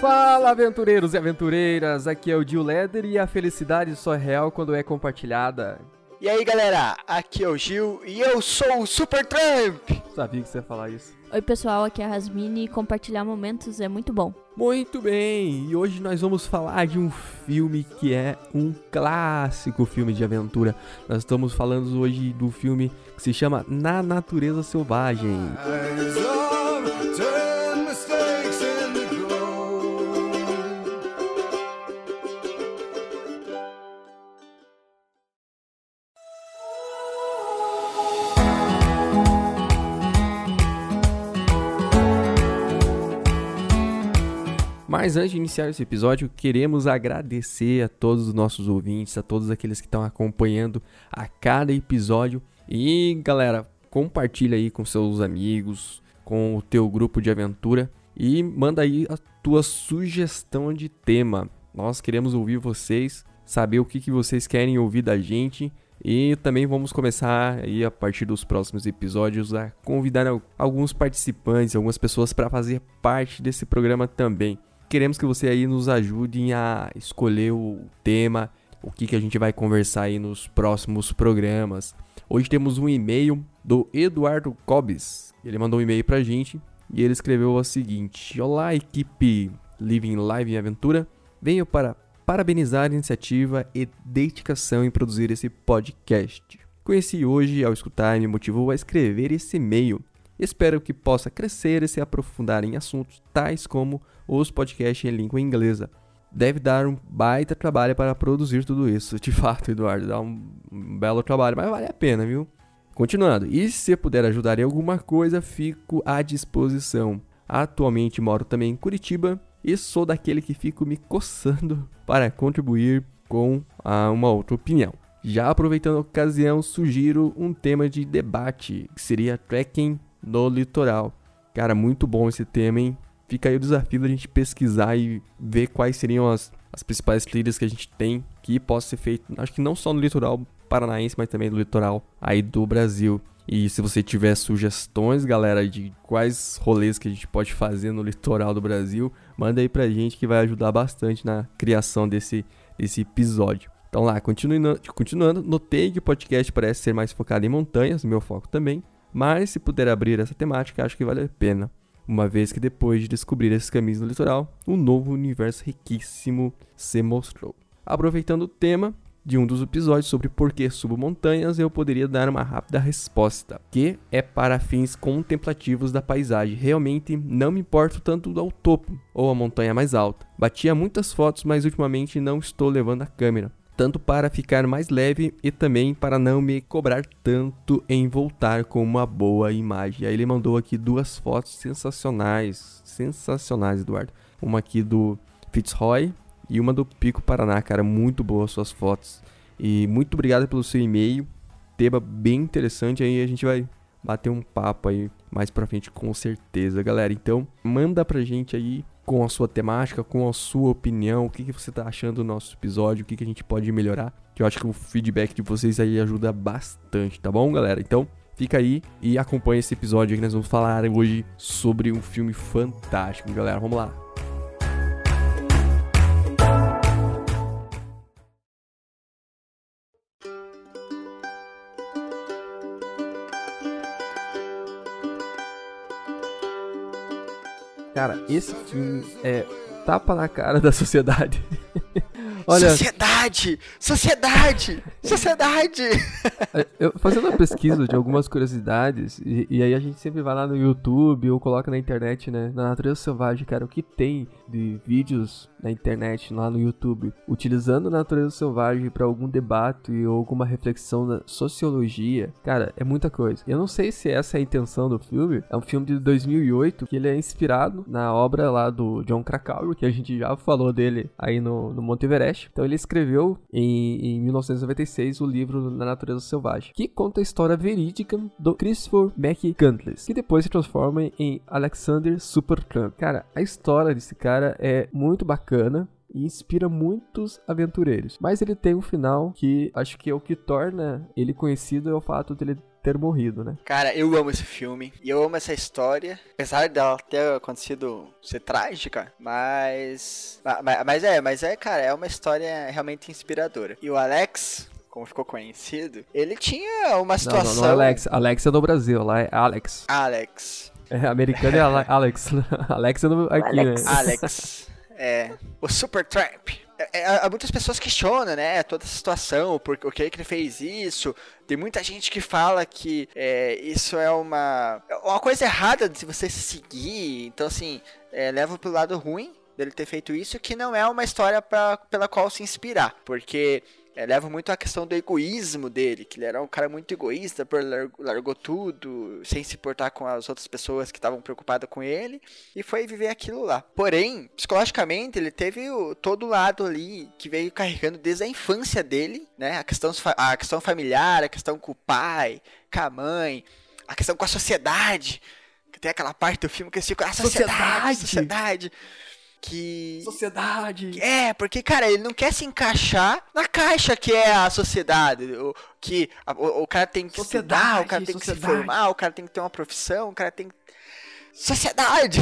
Fala, aventureiros e aventureiras! Aqui é o Gil Leder e a felicidade só é real quando é compartilhada. E aí, galera, aqui é o Gil e eu sou o Super Trump! Sabia que você ia falar isso. Oi, pessoal, aqui é a Rasmini e compartilhar momentos é muito bom. Muito bem, e hoje nós vamos falar de um filme que é um clássico filme de aventura. Nós estamos falando hoje do filme que se chama Na Natureza Selvagem. Mas antes de iniciar esse episódio, queremos agradecer a todos os nossos ouvintes, a todos aqueles que estão acompanhando a cada episódio. E galera, compartilha aí com seus amigos, com o teu grupo de aventura e manda aí a tua sugestão de tema. Nós queremos ouvir vocês, saber o que, que vocês querem ouvir da gente. E também vamos começar aí a partir dos próximos episódios a convidar alguns participantes, algumas pessoas para fazer parte desse programa também. Queremos que você aí nos ajude a escolher o tema, o que, que a gente vai conversar aí nos próximos programas. Hoje temos um e-mail do Eduardo Cobes. Ele mandou um e-mail pra gente e ele escreveu o seguinte: Olá, equipe Living Live em Aventura. Venho para parabenizar a iniciativa e dedicação em produzir esse podcast. Conheci hoje ao escutar e me motivou a escrever esse e-mail. Espero que possa crescer e se aprofundar em assuntos tais como os podcasts em língua inglesa. Deve dar um baita trabalho para produzir tudo isso. De fato, Eduardo, dá um, belo trabalho, mas vale a pena, viu? Continuando, e se puder ajudar em alguma coisa, fico à disposição. Atualmente moro também em Curitiba e sou daquele que fico me coçando para contribuir com ah, uma outra opinião. Já aproveitando a ocasião, sugiro um tema de debate, que seria trekking no litoral. Cara, muito bom esse tema, hein? Fica aí o desafio da gente pesquisar e ver quais seriam as, as principais trilhas que a gente tem que possa ser feito, acho que não só no litoral paranaense, mas também no litoral aí do Brasil. E se você tiver sugestões, galera, de quais rolês que a gente pode fazer no litoral do Brasil, manda aí pra gente que vai ajudar bastante na criação desse, desse episódio. Então lá, continuando, continuando, notei que o podcast parece ser mais focado em montanhas, meu foco também, mas se puder abrir essa temática, acho que vale a pena uma vez que depois de descobrir esses caminhos no litoral, um novo universo riquíssimo se mostrou. Aproveitando o tema de um dos episódios sobre por que subo montanhas, eu poderia dar uma rápida resposta, que é para fins contemplativos da paisagem. Realmente não me importo tanto ao topo ou a montanha mais alta. Batia muitas fotos, mas ultimamente não estou levando a câmera tanto para ficar mais leve e também para não me cobrar tanto em voltar com uma boa imagem. Aí ele mandou aqui duas fotos sensacionais, sensacionais, Eduardo. Uma aqui do Fitzroy e uma do Pico Paraná, cara, muito boas suas fotos. E muito obrigado pelo seu e-mail, tema bem interessante aí, a gente vai bater um papo aí mais pra frente com certeza, galera. Então, manda pra gente aí com a sua temática, com a sua opinião, o que, que você está achando do nosso episódio, o que, que a gente pode melhorar. Que eu acho que o feedback de vocês aí ajuda bastante, tá bom, galera? Então, fica aí e acompanha esse episódio que nós vamos falar hoje sobre um filme fantástico, galera. Vamos lá. Cara, esse filme é tapa na cara da sociedade. Olha, sociedade! Sociedade! Sociedade! Eu, fazendo uma pesquisa de algumas curiosidades, e, e, aí a gente sempre vai lá no YouTube ou coloca na internet, né? Na natureza selvagem, cara, o que tem de vídeos na internet, lá no YouTube, utilizando a natureza selvagem para algum debate ou alguma reflexão da sociologia, cara, é muita coisa. Eu não sei se essa é a intenção do filme. É um filme de 2008 que ele é inspirado na obra lá do John Krakauer, que a gente já falou dele aí no, no Monte Everest. Então ele escreveu em, em 1996 o livro Na Natureza Selvagem, que conta a história verídica do Christopher McCandless, que depois se transforma em Alexander Supertramp. Cara, a história desse cara é muito bacana e inspira muitos aventureiros. Mas ele tem um final que acho que é o que torna ele conhecido é o fato dele ter morrido, né? Cara, eu amo esse filme e eu amo essa história, apesar dela ter acontecido ser trágica, mas mas, mas é, mas é, cara, é uma história realmente inspiradora. E o Alex como ficou conhecido, ele tinha uma situação. Não, não, não Alex. Alex é no Brasil, lá é Alex. Alex. É, americano é Alex. Alex é no, aqui, Alex. né? Alex. É. O Super Tramp. É, é, muitas pessoas questionam, né, toda essa situação, por, o que é que ele fez isso. Tem muita gente que fala que é, isso é uma, uma coisa errada de você seguir. Então, assim, é, leva pro lado ruim dele ter feito isso, que não é uma história pra, pela qual se inspirar. Porque é, leva muito a questão do egoísmo dele, que ele era um cara muito egoísta, por largou, largou tudo, sem se importar com as outras pessoas que estavam preocupadas com ele, e foi viver aquilo lá. Porém, psicologicamente, ele teve o, todo o lado ali que veio carregando desde a infância dele, né? A questão, a questão familiar, a questão com o pai, com a mãe, a questão com a sociedade. Que tem aquela parte do filme que eles ficam, a sociedade, sociedade. sociedade que. Sociedade! É, porque, cara, ele não quer se encaixar na caixa que é a sociedade. O, que a, o, o, cara tem que sociedade, estudar, o cara tem sociedade. que se formar, o cara tem que ter uma profissão, o cara tem. Sociedade!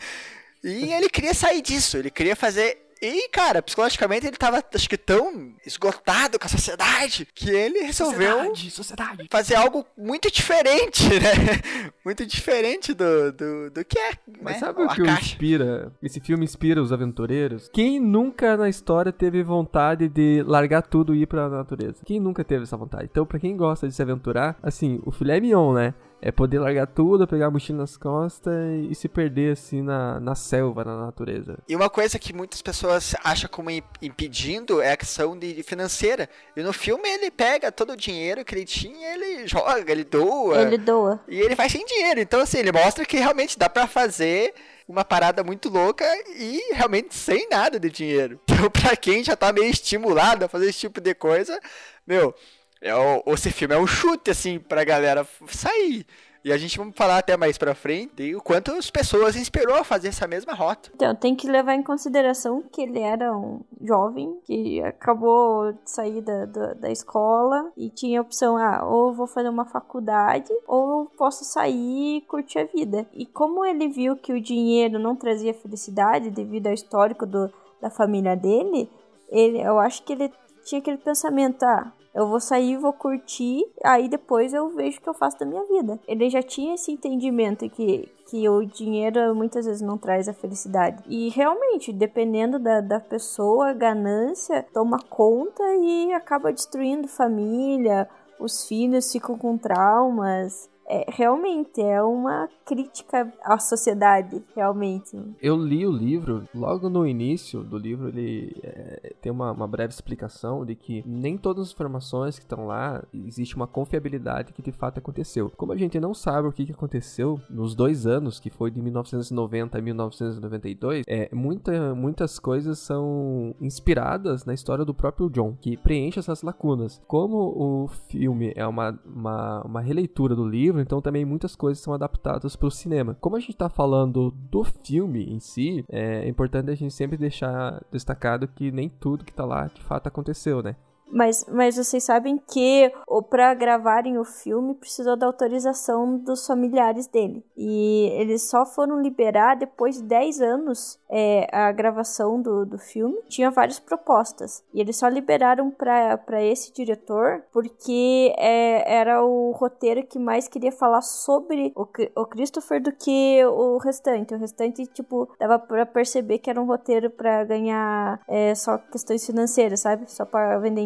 e ele queria sair disso, ele queria fazer e, cara, psicologicamente ele tava, acho que, tão esgotado com a sociedade que ele resolveu sociedade, sociedade. fazer algo muito diferente, né? Muito diferente do, do, do que é. Mas né? sabe o que inspira? Esse filme inspira os aventureiros? Quem nunca na história teve vontade de largar tudo e ir pra natureza? Quem nunca teve essa vontade? Então, pra quem gosta de se aventurar, assim, o filé mignon, né? É poder largar tudo, pegar a mochila nas costas e, se perder assim na, na selva, na natureza. E uma coisa que muitas pessoas acham como impedindo é a questão de, de financeira. E no filme ele pega todo o dinheiro que ele tinha, ele joga, ele doa. Ele doa. E ele faz sem dinheiro. Então, assim, ele mostra que realmente dá para fazer uma parada muito louca e realmente sem nada de dinheiro. Então, pra quem já tá meio estimulado a fazer esse tipo de coisa, meu, é o, esse filme é um chute, assim, pra galera sair. E a gente vai falar até mais pra frente o quanto as pessoas inspirou a fazer essa mesma rota. Então, tem que levar em consideração que ele era um jovem que acabou de sair da, da, da escola e tinha a opção, ah, ou vou fazer uma faculdade ou posso sair e curtir a vida. E como ele viu que o dinheiro não trazia felicidade devido ao histórico do, da família dele, ele, eu acho que ele tinha aquele pensamento, ah, eu vou sair, vou curtir, aí depois eu vejo o que eu faço da minha vida. Ele já tinha esse entendimento que, que o dinheiro muitas vezes não traz a felicidade. E realmente, dependendo da, da pessoa, a ganância toma conta e acaba destruindo família, os filhos ficam com traumas é, realmente é uma crítica à sociedade, realmente. Eu li o livro, logo no início do livro, ele é, tem uma, uma, breve explicação de que nem todas as informações que estão lá existe uma confiabilidade que de fato aconteceu. Como a gente não sabe o que, que aconteceu nos dois anos, que foi de 1990 a 1992, é, muita, muitas coisas são inspiradas na história do próprio John, que preenche essas lacunas. Como o filme é uma, uma, uma releitura do livro, livro, então também muitas coisas são adaptadas para o cinema. Como a gente está falando do filme em si, é importante a gente sempre deixar destacado que nem tudo que está lá de fato aconteceu, né? Mas, mas vocês sabem que para gravarem o filme precisou da autorização dos familiares dele. E eles só foram liberar depois de 10 anos é, a gravação do, do filme. Tinha várias propostas. E eles só liberaram para esse diretor porque é, era o roteiro que mais queria falar sobre o, o Christopher do que o restante. O restante, tipo, dava para perceber que era um roteiro para ganhar é, só questões financeiras, sabe? Só para vender.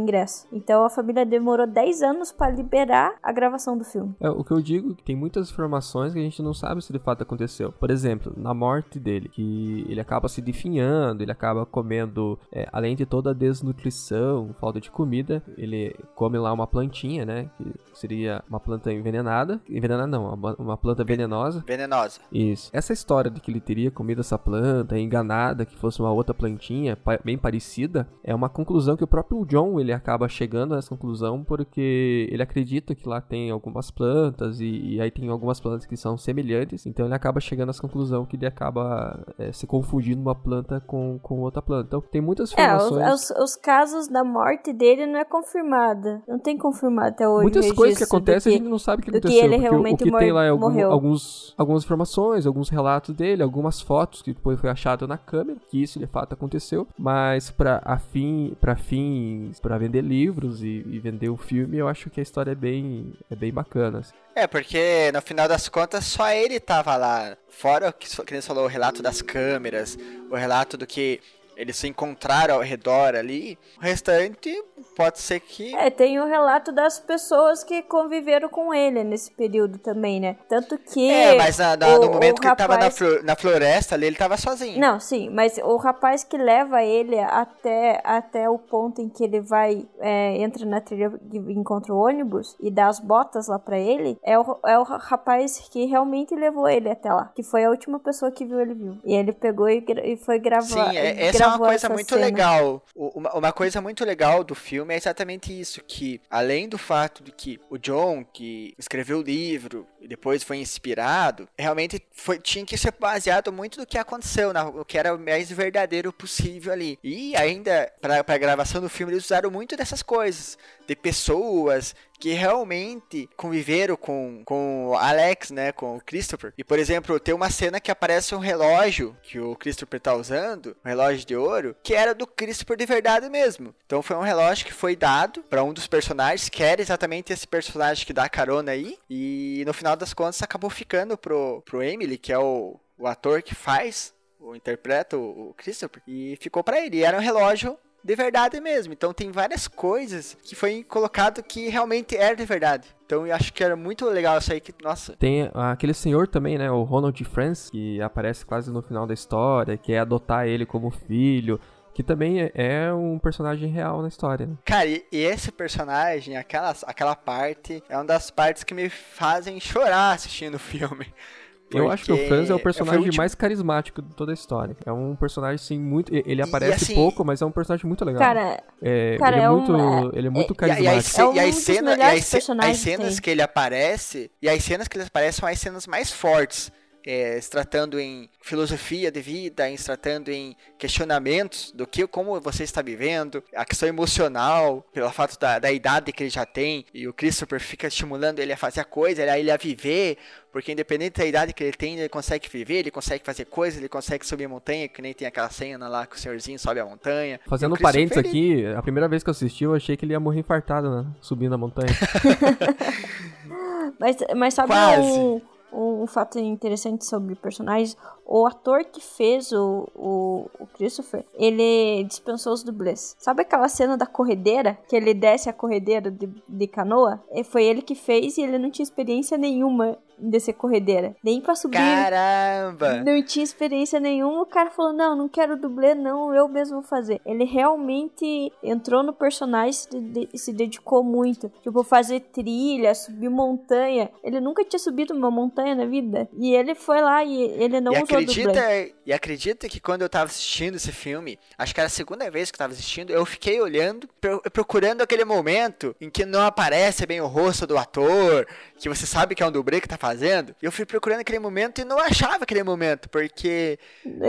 Então a família demorou 10 anos para liberar a gravação do filme. É, o que eu digo é que tem muitas informações que a gente não sabe se de fato aconteceu. Por exemplo, na morte dele, que ele acaba se definhando, ele acaba comendo, é, além de toda a desnutrição, falta de comida, ele come lá uma plantinha, né? Que seria uma planta envenenada. Envenenada não, uma, uma planta venenosa. Venenosa. Isso. Essa história de que ele teria comido essa planta, enganada, que fosse uma outra plantinha bem parecida, é uma conclusão que o próprio John ele acaba chegando nessa conclusão porque ele acredita que lá tem algumas plantas e, e aí tem algumas plantas que são semelhantes, então ele acaba chegando nessa conclusão que ele acaba é, se confundindo uma planta com, com outra planta. Então tem muitas informações. É, os, os, os, casos da morte dele não é confirmada. Não tem confirmado até hoje. Muitas coisas que acontecem a gente não sabe o que aconteceu. Que ele realmente o que tem lá é algum, alguns, algumas informações, alguns relatos dele, algumas fotos que depois foi achado na câmera, que isso de fato aconteceu, mas para afim, para fins, para vender livros e, e, vender o filme, eu acho que a história é bem, é bem bacana. Assim. É, porque no final das contas só ele tava lá. Fora o que, que você falou, o relato das câmeras, o relato do que eles se encontraram ao redor ali. O restante pode ser que. É, tem o relato das pessoas que conviveram com ele nesse período também, né? Tanto que. É, mas na, na, o, no momento que rapaz... ele tava na, floresta ali, ele tava sozinho. Não, sim, mas o rapaz que leva ele até, até o ponto em que ele vai. É, entra na trilha e encontra o ônibus e dá as botas lá pra ele, é o, é o rapaz que realmente levou ele até lá. Que foi a última pessoa que viu ele vivo. E ele pegou e, e foi gravar. Sim, é, essa é uma coisa muito cena. legal. Uma, uma coisa muito legal do filme é exatamente isso: que além do fato de que o John, que escreveu o livro e depois foi inspirado, realmente foi, tinha que ser baseado muito do que aconteceu, no que era o mais verdadeiro possível ali. E ainda, para a gravação do filme, eles usaram muito dessas coisas, de pessoas que realmente conviveram com, com Alex, né, com o Christopher. E, por exemplo, tem uma cena que aparece um relógio que o Christopher tá usando, um relógio de ouro, que era do Christopher de verdade mesmo. Então foi um relógio que foi dado para um dos personagens, que era exatamente esse personagem que dá carona aí, e no final das contas acabou ficando pro, pro Emily, que é o, o ator que faz, o interpreta o, Christopher, e ficou para ele. E era um relógio de verdade mesmo. Então tem várias coisas que foi colocado que realmente era de verdade. Então eu acho que era muito legal isso aí que, nossa. Tem aquele senhor também, né, o Ronald Franz, que aparece quase no final da história, que é adotar ele como filho. Que também é, é um personagem real na história. Né? Cara, e, esse personagem, aquela, aquela parte, é uma das partes que me fazem chorar assistindo o filme. Eu acho que o Franz é o personagem último... mais carismático de toda a história. É um personagem, assim, muito. Ele aparece assim, pouco, mas é um personagem muito legal. Cara, é, cara, ele, é, é muito, um, ele é muito carismático. E, e, e, e as cenas que ele aparece. E as cenas que ele aparece são as cenas mais fortes é, se tratando em filosofia de vida, em se tratando em questionamentos do que, como você está vivendo, a questão emocional, pelo fato da, da idade que ele já tem, e o Christopher fica estimulando ele a fazer a coisa, ele a viver, porque independente da idade que ele tem, ele consegue viver, ele consegue fazer coisas, ele consegue subir a montanha, que nem tem aquela cena lá que o senhorzinho sobe a montanha. Fazendo um parênteses aqui, a primeira vez que eu assisti, eu achei que ele ia morrer infartado, né? Subindo a montanha. mas, mas sabe Quase. um um, um, fato interessante sobre personagens, o ator que fez o, o, o, Christopher, ele dispensou os dublês. Sabe aquela cena da corredeira, que ele desce a corredeira de, de canoa? E foi ele que fez e ele não tinha experiência nenhuma descer corredeira. Nem pra subir. Caramba! Não tinha experiência nenhuma. O cara falou: Não, não quero dublê, não, eu mesmo vou fazer. Ele realmente entrou no personagem e se dedicou muito. Tipo, fazer trilha, subir montanha. Ele nunca tinha subido uma montanha na vida. E ele foi lá e ele não e usou acredita, dublê. E acredita que quando eu tava assistindo esse filme, acho que era a segunda vez que eu tava assistindo, eu fiquei olhando, procurando aquele momento em que não aparece bem o rosto do ator, que você sabe que é um dublê que tá fazendo. Eu fui procurando aquele momento e não achava aquele momento, porque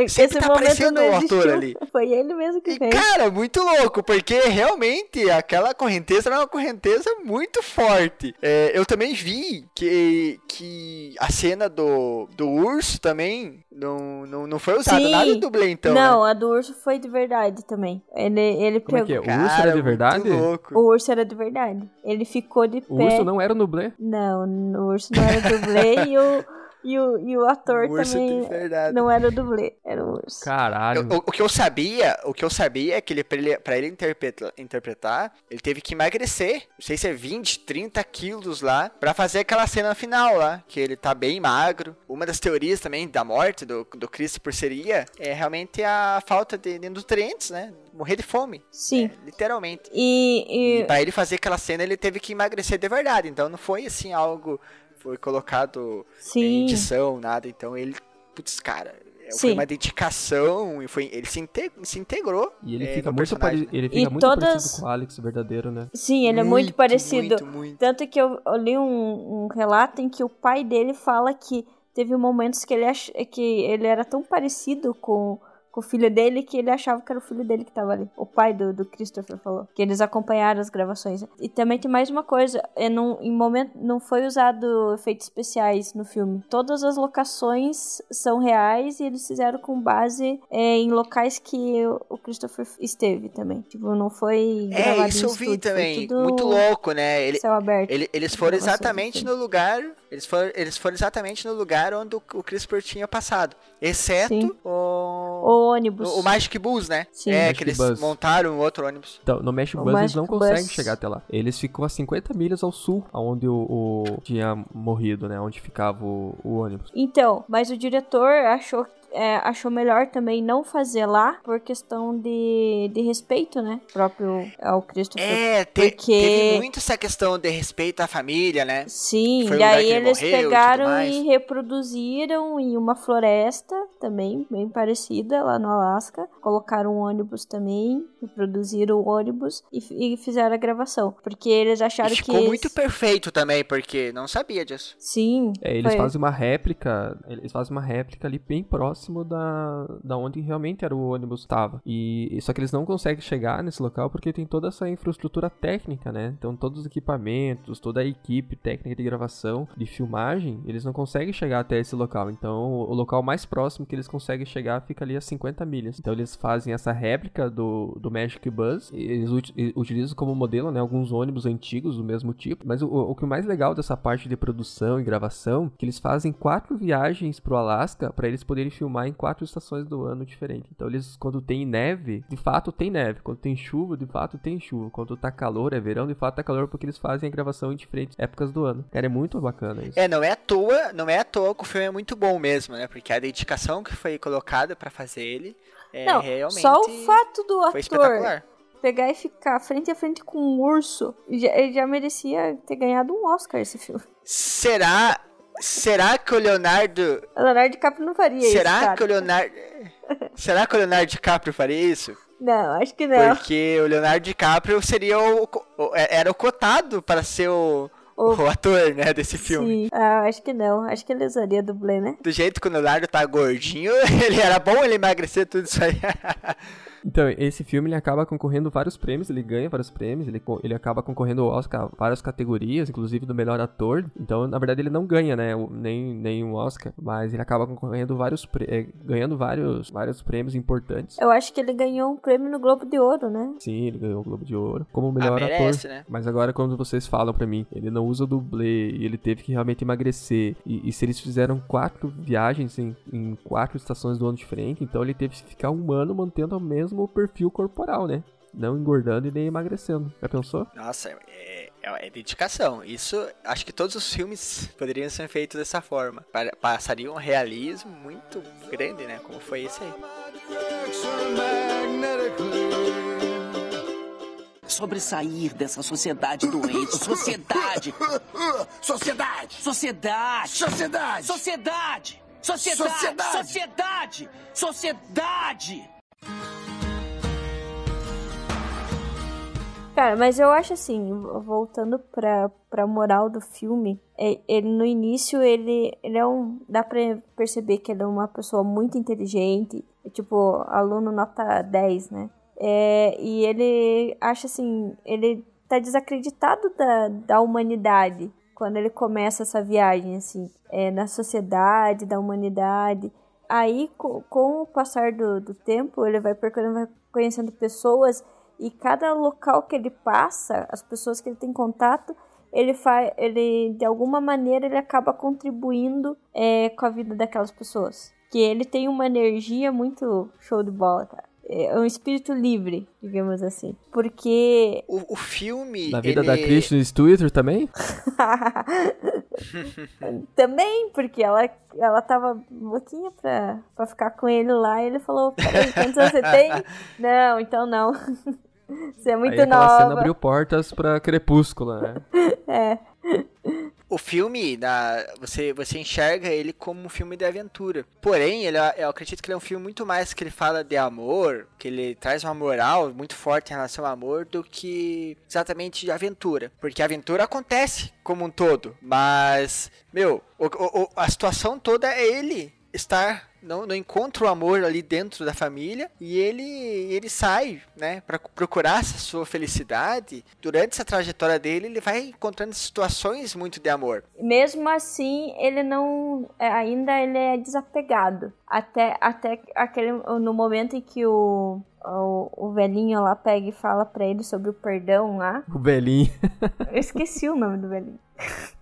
sempre tá aparecendo o ator ali. Foi ele mesmo que e, fez. Cara, muito louco, porque realmente aquela correnteza era uma correnteza muito forte. É, eu também vi que, que a cena do, do urso também não, não, não foi usada. Sim. Nada de dublê, então. Não, né? a do urso foi de verdade também. Ele, ele Como pegou. É que é? O urso era de verdade? O urso era de verdade. Ele ficou de pé. O urso não era no dublê? Não, o urso não era dublê e o. E o, e o ator o também não era o dublê, era o urso. Caralho. o, o, que eu sabia, o que eu sabia é que ele, pra ele, pra ele interpretar, interpretar, ele teve que emagrecer, não sei se é 20, 30 quilos lá, pra fazer aquela cena final lá, que ele tá bem magro. Uma das teorias também da morte do, do Christopher seria é realmente a falta de, de nutrientes, né? morrer de fome. Sim. É, literalmente. E, e... e para ele fazer aquela cena, ele teve que emagrecer de verdade. Então não foi assim algo foi colocado Sim. em edição, nada. Então ele, putz, cara, Sim. foi uma dedicação, e foi, ele se, inte- se integrou. E ele é, fica no muito, pare... ele E fica muito todas- parecido com o Alex verdadeiro, né? Sim, ele é muito parecido. Muito, muito. Tanto que eu, eu li um, um relato em que o pai dele fala que teve momentos que ele, ach... que ele era tão parecido com, com o filho dele que ele achava que era o filho dele que tava ali. O pai do, do Christopher falou. Que eles acompanharam as gravações. E também tem mais uma coisa. É num, em momento, não foi usado efeitos especiais no filme. Todas as locações são reais e eles fizeram com base é, em locais que o- Christopher esteve também. Tipo, não foi É, isso eu vi estúdio, também. Muito louco, né? Ele, Céu aberto. ele- eles foram exatamente no lugar. Eles foram, eles foram exatamente no lugar onde o, o Christopher tinha passado. Exceto Sim. o. O ônibus. O, o Magic Bus, né? Sim. É, Magic que eles Bus. montaram um outro ônibus. Então, no O Bus eles Magic não conseguem Bus. chegar até lá. Eles ficam a 50 milhas ao sul, aonde o, o- tinha morrido, né? Onde ficava o, o ônibus. Então, mas o diretor achou, é, achou melhor também não fazer lá por questão de, de respeito, né? Próprio ao Christopher. É, te- Porque- teve muito essa questão de respeito à família, né? Sim, Foi e aí ele eles e pegaram mais. e reproduziram em uma floresta também, bem parecida, lá no Alasca. Colocaram um ônibus também, reproduziram o ônibus e, e fizeram a gravação. Porque eles acharam E que. ficou muito esse- perfeito também, porque não sabia disso. Sim. É, eles foi- fazem uma réplica, eles fazem uma réplica ali bem próximo da, da onde realmente era o ônibus estava. E só que eles não conseguem chegar nesse local porque tem toda essa infraestrutura técnica, né? Então todos os equipamentos, toda a equipe técnica de gravação, de filmagem, eles não conseguem chegar até esse local. Então o local mais próximo que eles conseguem chegar fica ali a 50 milhas. Então eles fazem essa réplica do, do Magic Bus, eles ut- utilizam como modelo, né, alguns ônibus antigos do mesmo tipo. Mas o, o que mais legal dessa parte de produção e gravação, que eles fazem quatro viagens pro Alasca para eles poderem filmar em quatro estações do ano diferentes. Então eles quando tem neve, de fato tem neve. Quando tem chuva, de fato tem chuva. Quando tá calor, é verão, de fato tá calor porque eles fazem a gravação em diferentes épocas do ano. Cara, é muito bacana isso. É, não é à toa, não é à toa que o filme é muito bom mesmo, né? Porque a dedicação que foi colocada pra fazer ele é Não, realmente só o fato do ator espetacular. pegar e ficar frente a frente com um urso, já, ele já merecia ter ganhado um Oscar esse filme. Será será que o Leonardo O Leonardo DiCaprio não faria isso, será que o Leonardo será que o Leonardo DiCaprio faria isso? Não, acho que não. Porque o Leonardo DiCaprio seria o, o- era o cotado para ser o, O- o ator, né, desse filme. Sim. Ah, acho que não. Acho que ele usaria dublê, né? Do jeito que o Leonardo tá gordinho, ele era bom ele emagrecer tudo isso aí. Então, esse filme ele acaba concorrendo vários prêmios, ele ganha vários prêmios, ele, ele acaba concorrendo ao Oscar várias categorias, inclusive do melhor ator. Então, na verdade, ele não ganha, né, nem, nem um Oscar, mas ele acaba concorrendo vários, eh, ganhando vários, vários prêmios importantes. Eu acho que ele ganhou um prêmio no Globo de Ouro, né? Sim, ele ganhou o Globo de Ouro como melhor merece, ator. né? Mas agora, quando vocês falam pra mim, ele não usa dublê e ele teve que realmente emagrecer. E, e se eles fizeram quatro viagens em, em quatro estações do ano diferente, então ele teve que ficar um ano mantendo o mesmo perfil corporal, né? Não engordando e nem emagrecendo. Já pensou? Nossa, é, é- é dedicação. Isso, acho que todos os filmes poderiam ser feitos dessa forma. Pa- Passariam um realismo muito grande, né? Como foi esse aí. sobressair dessa sociedade doente. Sociedade! Sociedade! Sociedade! Sociedade! Sociedade! Sociedade! Sociedade! Sociedade! Sociedade! Cara, mas eu acho assim, voltando pra, pra moral do filme, é- ele no início, ele, ele é um. Dá pra perceber que ele é uma pessoa muito inteligente, é tipo, aluno nota 10, né? É, e ele acha assim, ele tá desacreditado da, da humanidade quando ele começa essa viagem, assim, é, na sociedade, da humanidade. Aí, co- com o passar do, do tempo, ele vai percorrendo, vai conhecendo pessoas e cada local que ele passa, as pessoas que ele tem contato, ele faz, ele de alguma maneira ele acaba contribuindo é, com a vida daquelas pessoas. Que ele tem uma energia muito show de bola, cara. É um espírito livre, digamos assim. Porque O, o filme. Na vida ele... da Kristen Stewart também? Também, porque ela, ela tava louquinha pra, pra ficar com ele lá e ele falou, peraí, quantos você tem? Não, então não. Você é muito Aí aquela cena nova. abriu portas pra Crepúscula, né? É. o filme, na, você, você enxerga ele como um filme de aventura. Porém, ele, é- eu acredito que ele é um filme muito mais que ele fala de amor, que ele traz uma moral muito forte em relação ao amor, do que exatamente de aventura. Porque a aventura acontece como um todo, mas, meu, o- o- a situação toda é ele estar não, não encontra o amor ali dentro da família e ele ele sai, né, para procurar essa sua felicidade. Durante essa trajetória dele, ele vai encontrando situações muito de amor. Mesmo assim, ele não. é, Ainda ele é desapegado. Até, até aquele. No momento em que o. O, o velhinho lá pega e fala pra ele sobre o perdão lá. O velhinho. Eu esqueci o nome do velhinho.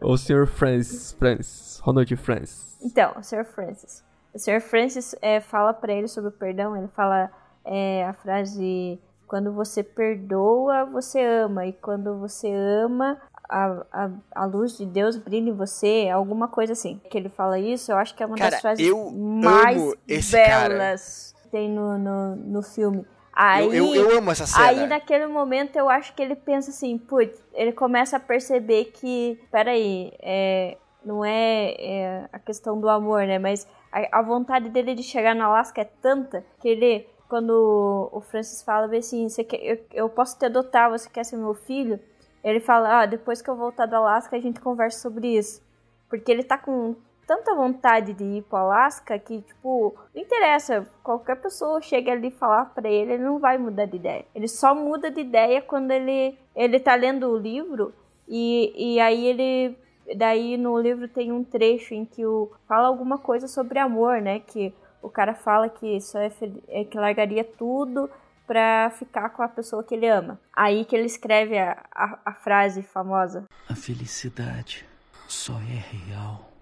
o Sr. Francis. Francis. Ronald Francis. Então, o Sr. Francis. O Sr. Francis é, fala pra ele sobre o perdão. Ele fala é, a frase: Quando você perdoa, você ama. E quando você ama, a, a, a luz de Deus brilha em você. Alguma coisa assim. Que ele fala isso, eu acho que é uma Cara, das frases eu mais cara. belas que tem no, no, no filme. Aí, eu, eu, eu amo essa cena. Aí naquele momento eu acho que ele pensa assim, putz, ele começa a perceber que, peraí, é, não é, é a questão do amor, né? Mas a, a vontade dele de chegar no Alasca é tanta que ele, quando o Francis fala assim, você quer, eu, eu posso te adotar, você quer ser meu filho? Ele fala, ah, depois que eu voltar do Alasca a gente conversa sobre isso. Porque ele tá com tanta vontade de ir pro Alasca que, tipo, não interessa. Qualquer pessoa chega ali e falar pra ele, ele não vai mudar de ideia. Ele só muda de ideia quando ele, ele tá lendo o livro e, e aí ele. Daí no livro tem um trecho em que o, fala alguma coisa sobre amor, né? Que o cara fala que só é, é que largaria tudo pra ficar com a pessoa que ele ama. Aí que ele escreve a, a, a frase famosa. A felicidade só é real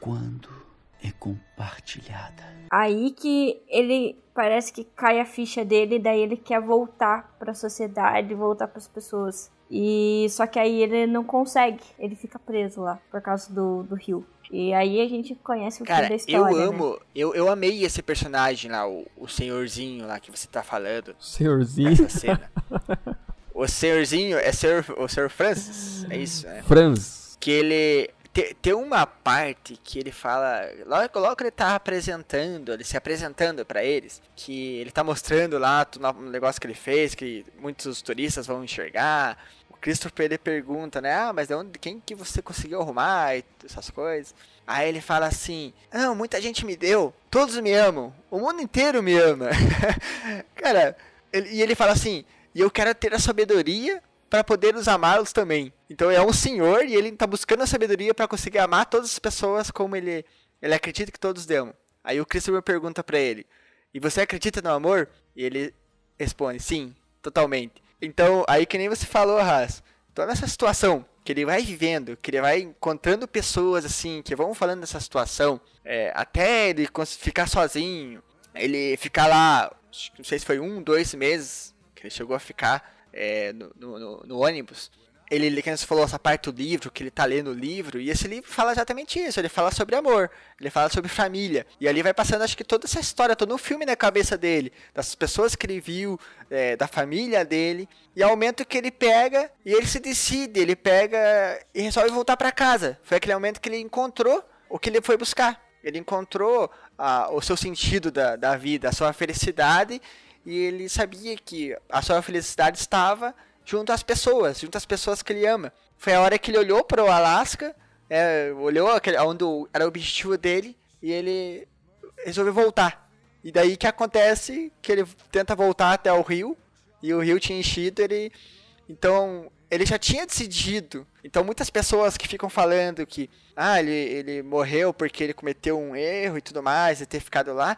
quando é compartilhada. Aí que ele parece que cai a ficha dele, daí ele quer voltar pra sociedade, voltar pras pessoas. E só que aí ele não consegue, ele fica preso lá por causa do, do rio. E aí a gente conhece o fim Cara, da história. eu né? amo, eu, eu amei esse personagem lá, o, o senhorzinho lá que você tá falando, Senhorzinho. essa cena. o senhorzinho é Sir, o Sir Francis, é isso, né? Franz. que ele te- tem uma parte que ele fala logo, logo ele tá apresentando ele se apresentando pra eles que ele tá mostrando lá um negócio que ele fez que muitos turistas vão enxergar. O Christopher ele pergunta né ah mas de onde quem que você conseguiu arrumar e essas coisas? Aí ele fala assim não muita gente me deu todos me amam o mundo inteiro me ama. Cara ele- e ele fala assim e eu quero ter a sabedoria para poder os amá-los também. Então é um senhor e ele tá buscando a sabedoria para conseguir amar todas as pessoas como ele ele acredita que todos amam. Aí o Christopher pergunta para ele: "E você acredita no amor?" E ele responde: "Sim, totalmente." Então, aí que nem você falou, Ras, toda essa situação que ele vai vivendo, que ele vai encontrando pessoas assim, que vão falando dessa situação, é, até ele ficar sozinho, ele ficar lá, não sei se foi um, dois meses que ele chegou a ficar é, no- no- no ônibus. Ele, que você falou essa parte do livro, que ele tá lendo o livro, e esse livro fala exatamente isso, ele fala sobre amor, ele fala sobre família, e ali vai passando, acho que toda essa história, todo um filme na cabeça dele, das pessoas que ele viu, é, da família dele, e ao momento que ele pega, e ele se decide, ele pega e resolve voltar para casa, foi aquele momento que ele encontrou o que ele foi buscar, ele encontrou ah, o seu sentido da, da vida, a sua felicidade, e ele sabia que a sua felicidade estava junto às pessoas, junto às pessoas que ele ama. Foi a hora que ele olhou para o Alasca, é, olhou aquele, onde era o objetivo dele e ele resolveu voltar. E daí que acontece que ele tenta voltar até o rio e o rio tinha enchido, ele então ele já tinha decidido. Então muitas pessoas que ficam falando que ah, ele, ele morreu porque ele cometeu um erro e tudo mais, e ter ficado lá,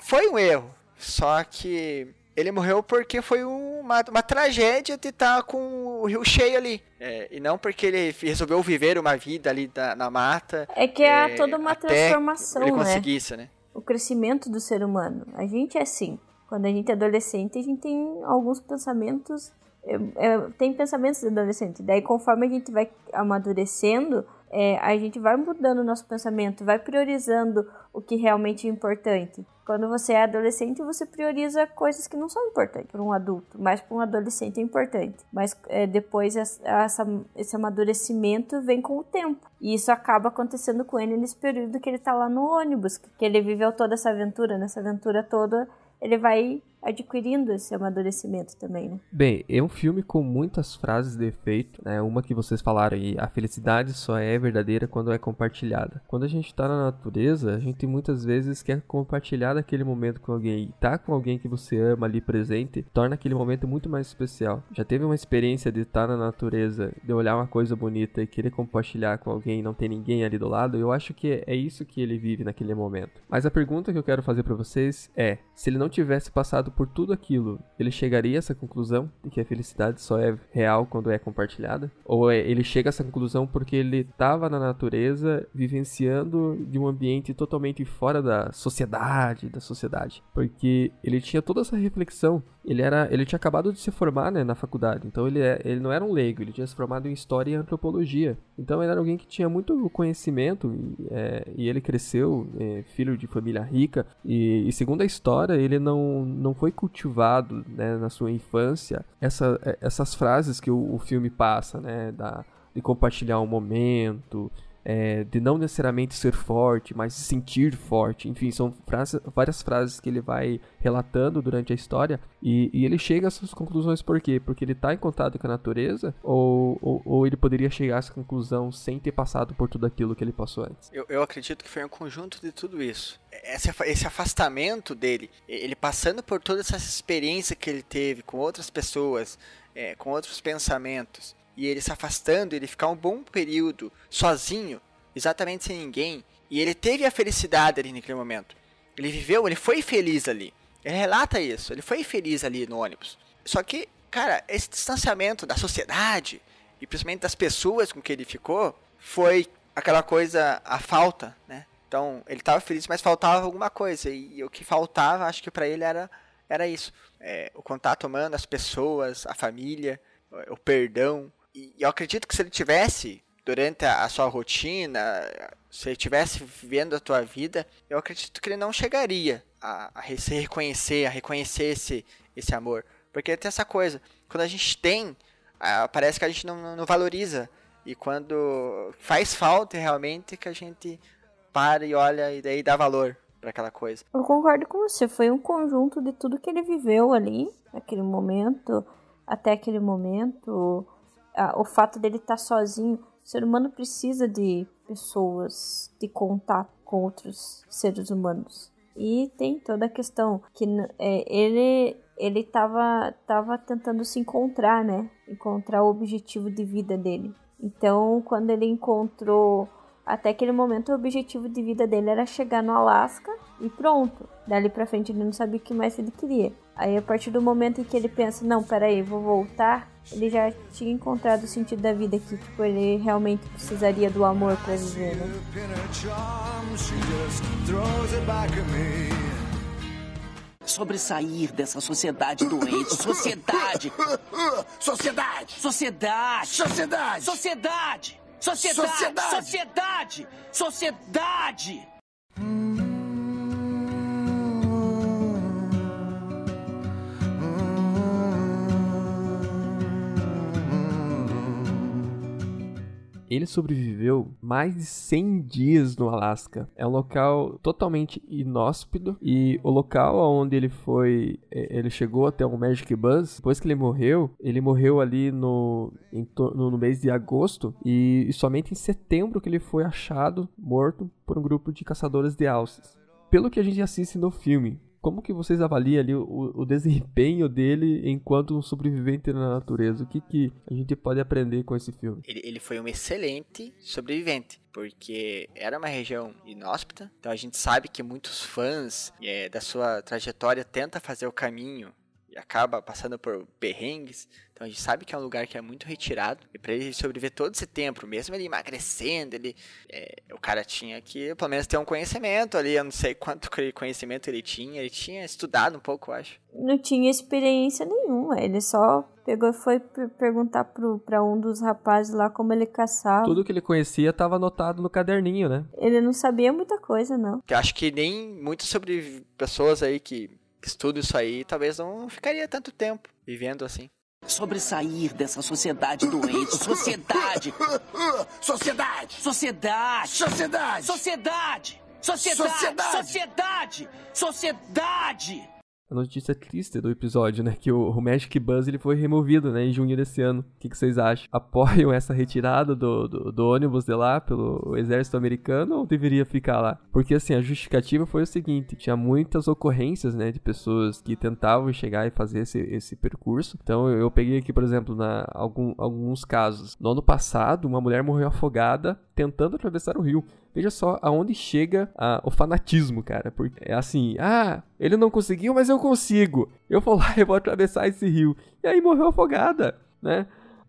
foi um erro. Só que ele morreu porque foi uma, uma tragédia de estar com o rio cheio ali. É, e não porque ele resolveu viver uma vida ali da- na mata. É que é, é, toda uma transformação, ele né? conseguisse, né? O crescimento do ser humano. A gente é assim. Quando a gente é adolescente, a gente tem alguns pensamentos. é, é, tem pensamentos de adolescente. Daí, conforme a gente vai amadurecendo, é, a gente vai mudando o nosso pensamento, vai priorizando o que realmente é importante. Quando você é adolescente, você prioriza coisas que não são importantes para um adulto, mas para um adolescente é importante. Mas é, depois essa, esse amadurecimento vem com o tempo. E isso acaba acontecendo com ele nesse período que ele está lá no ônibus, que ele viveu toda essa aventura, nessa aventura toda ele vai adquirindo esse amadurecimento também, né? Bem, é um filme com muitas frases de efeito, né? Uma que vocês falaram aí, a felicidade só é verdadeira quando é compartilhada. Quando a gente tá na natureza, a gente muitas vezes quer compartilhar aquele momento com alguém. Tá com alguém que você ama ali presente, torna aquele momento muito mais especial. Já teve uma experiência de estar na natureza, de olhar uma coisa bonita e querer compartilhar com alguém e não ter ninguém ali do lado? Eu acho que é isso que ele vive naquele momento. Mas a pergunta que eu quero fazer para vocês é, se ele não tivesse passado por tudo aquilo, ele chegaria a essa conclusão de que a felicidade só é real quando é compartilhada? Ou é, ele chega a essa conclusão porque ele estava na natureza, vivenciando de um ambiente totalmente fora da sociedade, da sociedade? Porque ele tinha toda essa reflexão. Ele era, ele tinha acabado de se formar, né, na faculdade. Então ele, é, ele não era um leigo, ele tinha se formado em história e antropologia. Então ele era alguém que tinha muito conhecimento e, é, e ele cresceu é, filho de família rica e, e segundo a história ele não, não foi cultivado né, na sua infância essa, é, essas frases que o, o filme passa, né, da, de compartilhar um momento, é, de não necessariamente ser forte, mas se sentir forte. Enfim, são frases, várias frases que ele vai relatando durante a história e, e, ele chega a essas conclusões por quê? Porque ele está em contato com a natureza ou, ou, ou, ele poderia chegar a essa conclusão sem ter passado por tudo aquilo que ele passou antes? Eu, eu acredito que foi um conjunto de tudo isso. Esse, esse afastamento dele, ele passando por toda essa experiência que ele teve com outras pessoas, é, com outros pensamentos, e ele se afastando, ele ficar um bom período sozinho, exatamente sem ninguém, e ele teve a felicidade ali naquele momento. Ele viveu, ele foi feliz ali. Ele relata isso, ele foi feliz ali no ônibus. Só que, cara, esse distanciamento da sociedade e principalmente das pessoas com que ele ficou foi aquela coisa, a falta, né? Então, ele estava feliz, mas faltava alguma coisa. E, o que faltava, acho que para ele era, era isso: é, o contato humano, as pessoas, a família, o perdão, e eu acredito que se ele tivesse durante a, sua rotina, se ele tivesse vivendo a tua vida, eu acredito que ele não chegaria a, a se reconhecer, a reconhecer esse, esse amor. Porque tem essa coisa, quando a gente tem, parece que a gente não, não valoriza. E quando faz falta realmente que a gente para e olha e daí dá valor para aquela coisa. Eu concordo com você, foi um conjunto de tudo que ele viveu ali, naquele momento, até aquele momento o fato dele estar tá sozinho. O ser humano precisa de pessoas, de contato com outros seres humanos. E tem toda a questão que é, ele ele estava tava tentando se encontrar, né? Encontrar o objetivo de vida dele. Então, quando ele encontrou até aquele momento, o objetivo de vida dele era chegar no Alasca e pronto. Dali pra frente ele não sabia o que mais ele queria. Aí a partir do momento em que ele pensa, não, peraí, vou voltar, ele já tinha encontrado o sentido da vida que tipo, ele realmente precisaria do amor para viver, né? Sobressair dessa sociedade doente. Sociedade! Sociedade! Sociedade! Sociedade! Sociedade! Sociedade! Sociedade! Sociedade! Ele sobreviveu mais de 100 dias no Alasca. É um local totalmente inóspito e o local onde ele foi, é, ele chegou até o Magic Bus. Depois que ele morreu, ele morreu ali no, no, no mês de agosto e, e somente em setembro que ele foi achado morto por um grupo de caçadores de alces. Pelo que a gente assiste no filme, como que vocês avaliam ali o, o, desempenho dele enquanto um sobrevivente na natureza? O que, que a gente pode aprender com esse filme? Ele, ele foi um excelente sobrevivente, porque era uma região inóspita, então a gente sabe que muitos fãs é, da sua trajetória tentam fazer o caminho acaba passando por perrengues. Então a gente sabe que é um lugar que é muito retirado. E para ele sobreviver todo esse tempo, mesmo ele emagrecendo, ele, é, o cara tinha que pelo menos ter um conhecimento ali. Eu não sei quanto conhecimento ele tinha. Ele tinha estudado um pouco, eu acho. Não tinha experiência nenhuma. Ele só pegou e foi perguntar pro, pra um dos rapazes lá como ele caçava. Tudo que ele conhecia estava anotado no caderninho, né? Ele não sabia muita coisa, não. Eu acho que nem muito sobre pessoas aí que, que estudam isso aí, talvez não ficaria tanto tempo vivendo assim sobressair dessa sociedade doente. Sociedade! Sociedade! Sociedade! Sociedade! Sociedade! Sociedade! Sociedade! Sociedade! A notícia triste do episódio, né? Que o, o Magic Bus ele foi removido, né? Em junho desse ano. O que, que vocês acham? Apoiam essa retirada do, do, do, ônibus de lá pelo exército americano ou deveria ficar lá? Porque, assim, a justificativa foi o seguinte. Tinha muitas ocorrências, né? De pessoas que tentavam chegar e fazer esse, esse percurso. Então, eu, eu peguei aqui, por exemplo, na, algum, alguns casos. No ano passado, uma mulher morreu afogada tentando atravessar o rio. Veja só aonde chega a, o fanatismo, cara. Porque é assim, ah, ele não conseguiu, mas eu consigo. Eu vou lá e vou atravessar esse rio. E aí morreu afogada, né?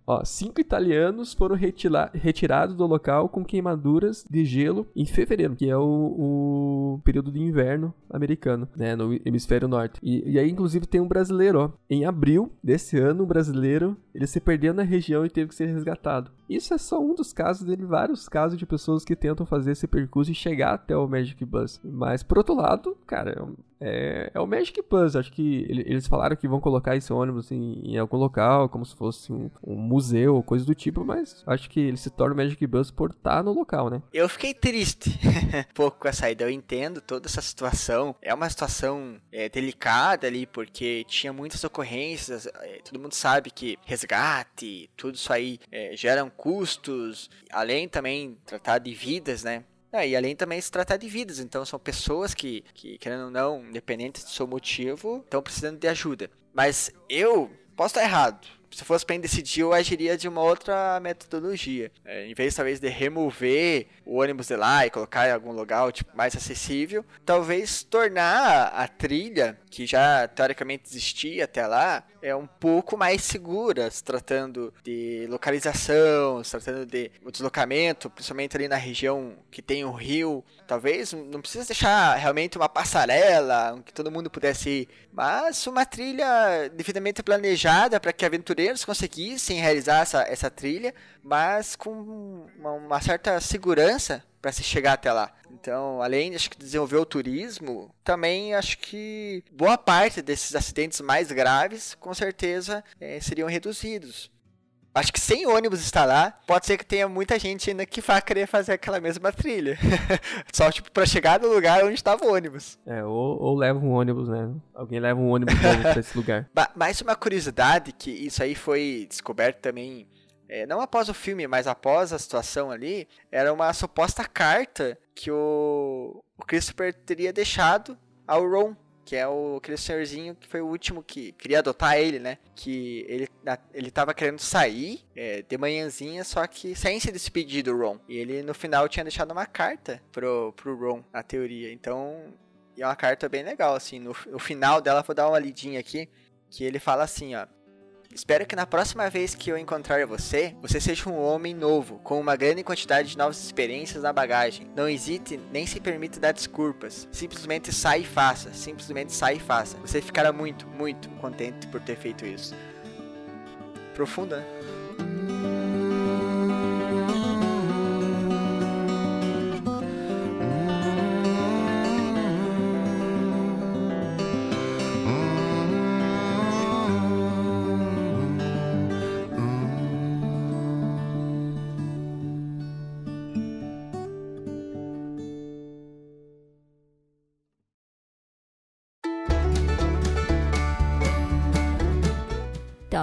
Ó, cinco italianos foram retira retirados do local com queimaduras de gelo em fevereiro, que é o, o período de inverno americano, né, no hemisfério norte. E, e, aí, inclusive, tem um brasileiro, ó. Em abril desse ano, um brasileiro, ele se perdeu na região e teve que ser resgatado. Isso é só um dos casos dele, vários casos de pessoas que tentam fazer esse percurso e chegar até o Magic Bus. Mas, por outro lado, cara, é, é o Magic Bus. Acho que eles falaram que vão colocar esse ônibus em, em algum local, como se fosse um, um, museu ou coisa do tipo, mas acho que ele se torna o Magic Bus por estar no local, né? Eu fiquei triste um pouco com a saída. Eu entendo toda essa situação. É uma situação é, delicada ali, porque tinha muitas ocorrências. É, todo mundo sabe que resgate, tudo isso aí é, geram custos, além também tratar de vidas, né? Ah, e além também se tratar de vidas, então são pessoas que, que querendo ou não, independente do seu motivo, estão precisando de ajuda. Mas eu posso estar errado, se fosse para decidir, eu agiria de uma outra metodologia. É, em vez, talvez, de remover o ônibus de lá e colocar em algum lugar tipo, mais acessível, talvez tornar a trilha, que já teoricamente existia até lá, é um pouco mais segura, se tratando de localização, se tratando de deslocamento, principalmente ali na região que tem um rio. Talvez não precisa deixar realmente uma passarela, que todo mundo pudesse ir, mas uma trilha devidamente planejada para que aventureiros conseguissem realizar essa, essa trilha, mas com uma, uma certa segurança para se chegar até lá. Então, além de desenvolver o turismo, também acho que boa parte desses acidentes mais graves, com certeza, é, seriam reduzidos. Acho que sem ônibus estar lá, pode ser que tenha muita gente ainda que vá querer fazer aquela mesma trilha. Só, tipo, pra chegar no lugar onde estava o ônibus. É, ou, ou leva um ônibus, né? Alguém leva um ônibus pra esse lugar. Mais uma curiosidade, que isso aí foi descoberto também é, não após o filme, mas após a situação ali, era uma suposta carta que o, o Christopher teria deixado ao Ron, que é o, aquele senhorzinho que foi o último que queria adotar ele, né? Que ele, ele tava querendo sair é, de manhãzinha, só que sem se despedir do Ron. E ele no final tinha deixado uma carta pro, pro Ron, a teoria. Então, é uma carta bem legal, assim. No, no final dela, vou dar uma lidinha aqui. Que ele fala assim, ó. Espero que na próxima vez que eu encontrar você, você seja um homem novo, com uma grande quantidade de novas experiências na bagagem. Não hesite nem se permita dar desculpas. Simplesmente sai e faça. Simplesmente sai e faça. Você ficará muito, muito contente por ter feito isso. Profunda, né?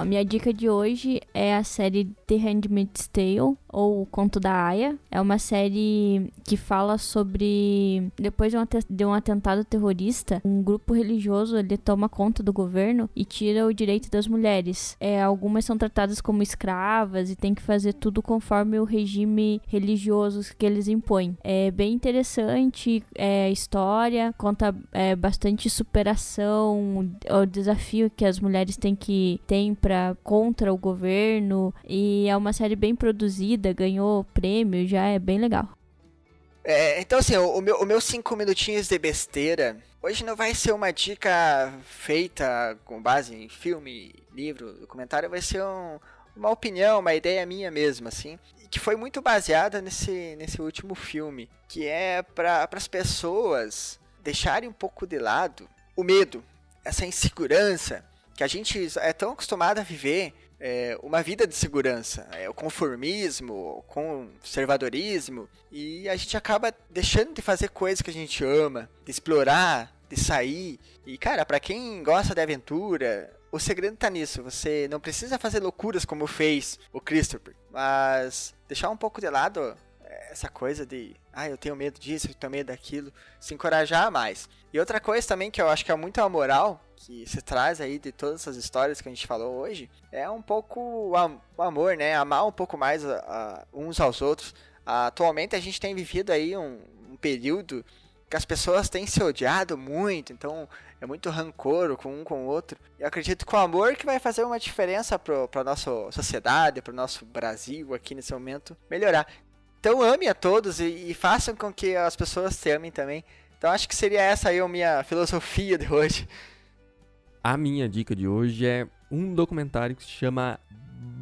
Minha dica de hoje é a série The Handmaid's Tale, ou O Conto da Aya. É uma série que fala sobre... Depois de um, de um atentado terrorista, um grupo religioso, ele toma conta do governo e tira o direito das mulheres. É, algumas são tratadas como escravas e tem que fazer tudo conforme o regime religioso que eles impõem. É bem interessante é, a história, conta é, bastante superação, o desafio que as mulheres têm que têm para contra o governo e é uma série bem produzida, ganhou prêmio, já é bem legal. É, então assim, o, o, meu, o meu cinco minutinhos de besteira hoje não vai ser uma dica feita com base em filme, livro, documentário, vai ser um, uma opinião, uma ideia minha mesmo, assim, que foi muito baseada nesse, nesse último filme, que é para as pessoas deixarem um pouco de lado o medo, essa insegurança que a gente é tão acostumado a viver é, uma vida de segurança, é, o conformismo, o conservadorismo, e a gente acaba deixando de fazer coisas que a gente ama, de explorar, de sair. E cara, para quem gosta de aventura, o segredo tá nisso. Você não precisa fazer loucuras como fez o Christopher, mas deixar um pouco de lado essa coisa de, ah, eu tenho medo disso, eu tenho medo daquilo, se encorajar mais. E outra coisa também que eu acho que é muito a moral que se traz aí de todas essas histórias que a gente falou hoje, é um pouco o amor, né? Amar um pouco mais a, a, uns aos outros. Atualmente a gente tem vivido aí um, um período que as pessoas têm se odiado muito, então é muito rancor com um com o outro. Eu acredito que o amor que vai fazer uma diferença para a nossa sociedade, para o nosso Brasil aqui nesse momento melhorar. Então ame a todos e, e, façam com que as pessoas se amem também. Então acho que seria essa aí a minha filosofia de hoje. A minha dica de hoje é um documentário que se chama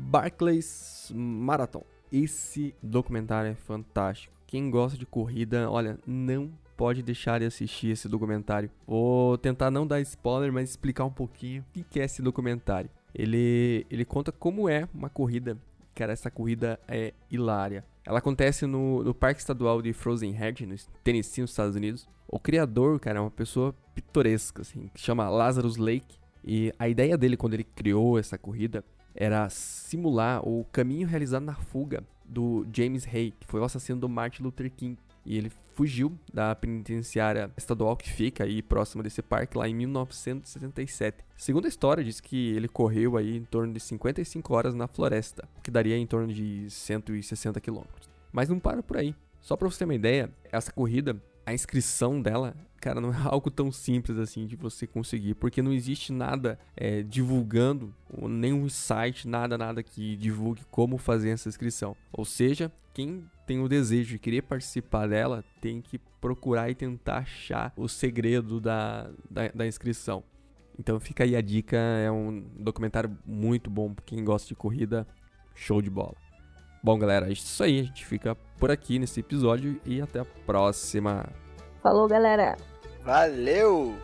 Barclays Marathon. Esse documentário é fantástico. Quem gosta de corrida, olha, não pode deixar de assistir esse documentário. Vou tentar não dar spoiler, mas explicar um pouquinho o que é esse documentário. Ele, ele conta como é uma corrida. Cara, essa corrida é hilária. Ela acontece no, no Parque Estadual de Frozen Head, no Tennessee, nos Estados Unidos. O criador, cara, é uma pessoa pitoresca, assim, que chama Lazarus Lake. E a ideia dele, quando ele criou essa corrida, era simular o caminho realizado na fuga do James Hay, que foi o assassino do Martin Luther King. E ele fugiu da penitenciária estadual que fica aí próximo desse parque lá em 1977. Segundo a história, diz que ele correu aí em torno de 55 horas na floresta, o que daria em torno de 160 quilômetros. Mas não para por aí. Só para você ter uma ideia, essa corrida, a inscrição dela cara, não é algo tão simples assim de você conseguir, porque não existe nada é, divulgando, nenhum site, nada, nada que divulgue como fazer essa inscrição. Ou seja, quem tem o desejo de querer participar dela tem que procurar e tentar achar o segredo da, da, da inscrição. Então fica aí a dica, é um documentário muito bom para quem gosta de corrida, show de bola. Bom, galera, é isso aí, a gente fica por aqui nesse episódio e até a próxima. Falou, galera! Valeu!